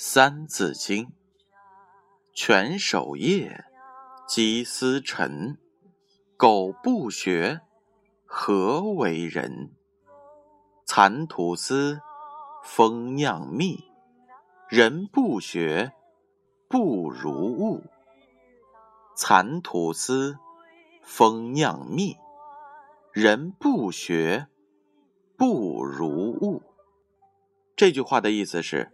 三字经》：犬守夜，鸡司晨。苟不学，何为人？蚕吐丝，蜂酿蜜。人不学，不如物。蚕吐丝，蜂酿蜜。人不学，不如物。这句话的意思是。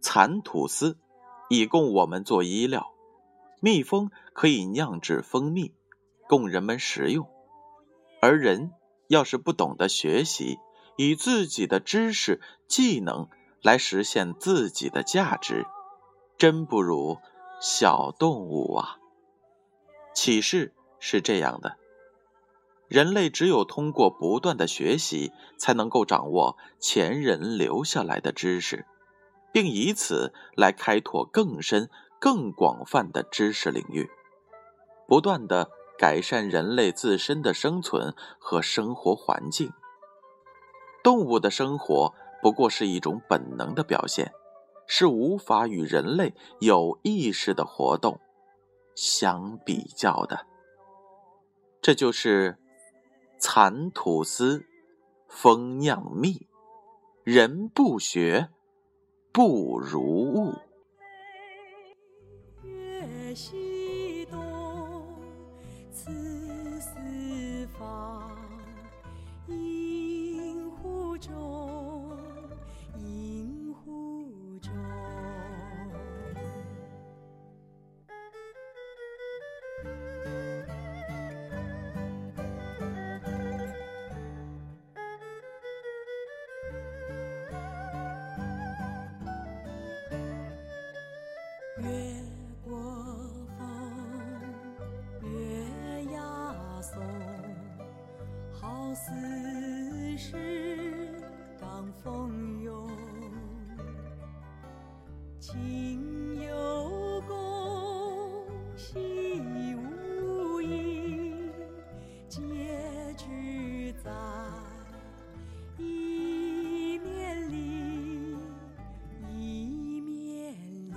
蚕吐丝以供我们做衣料，蜜蜂可以酿制蜂蜜，供人们食用。而人要是不懂得学习，以自己的知识、技能来实现自己的价值，真不如小动物啊！启示是这样的：人类只有通过不断的学习，才能够掌握前人留下来的知识。并以此来开拓更深、更广泛的知识领域，不断的改善人类自身的生存和生活环境。动物的生活不过是一种本能的表现，是无法与人类有意识的活动相比较的。这就是蚕吐丝，蜂酿蜜，人不学。不如物。情有共，心无异，结局在一面里，一面里。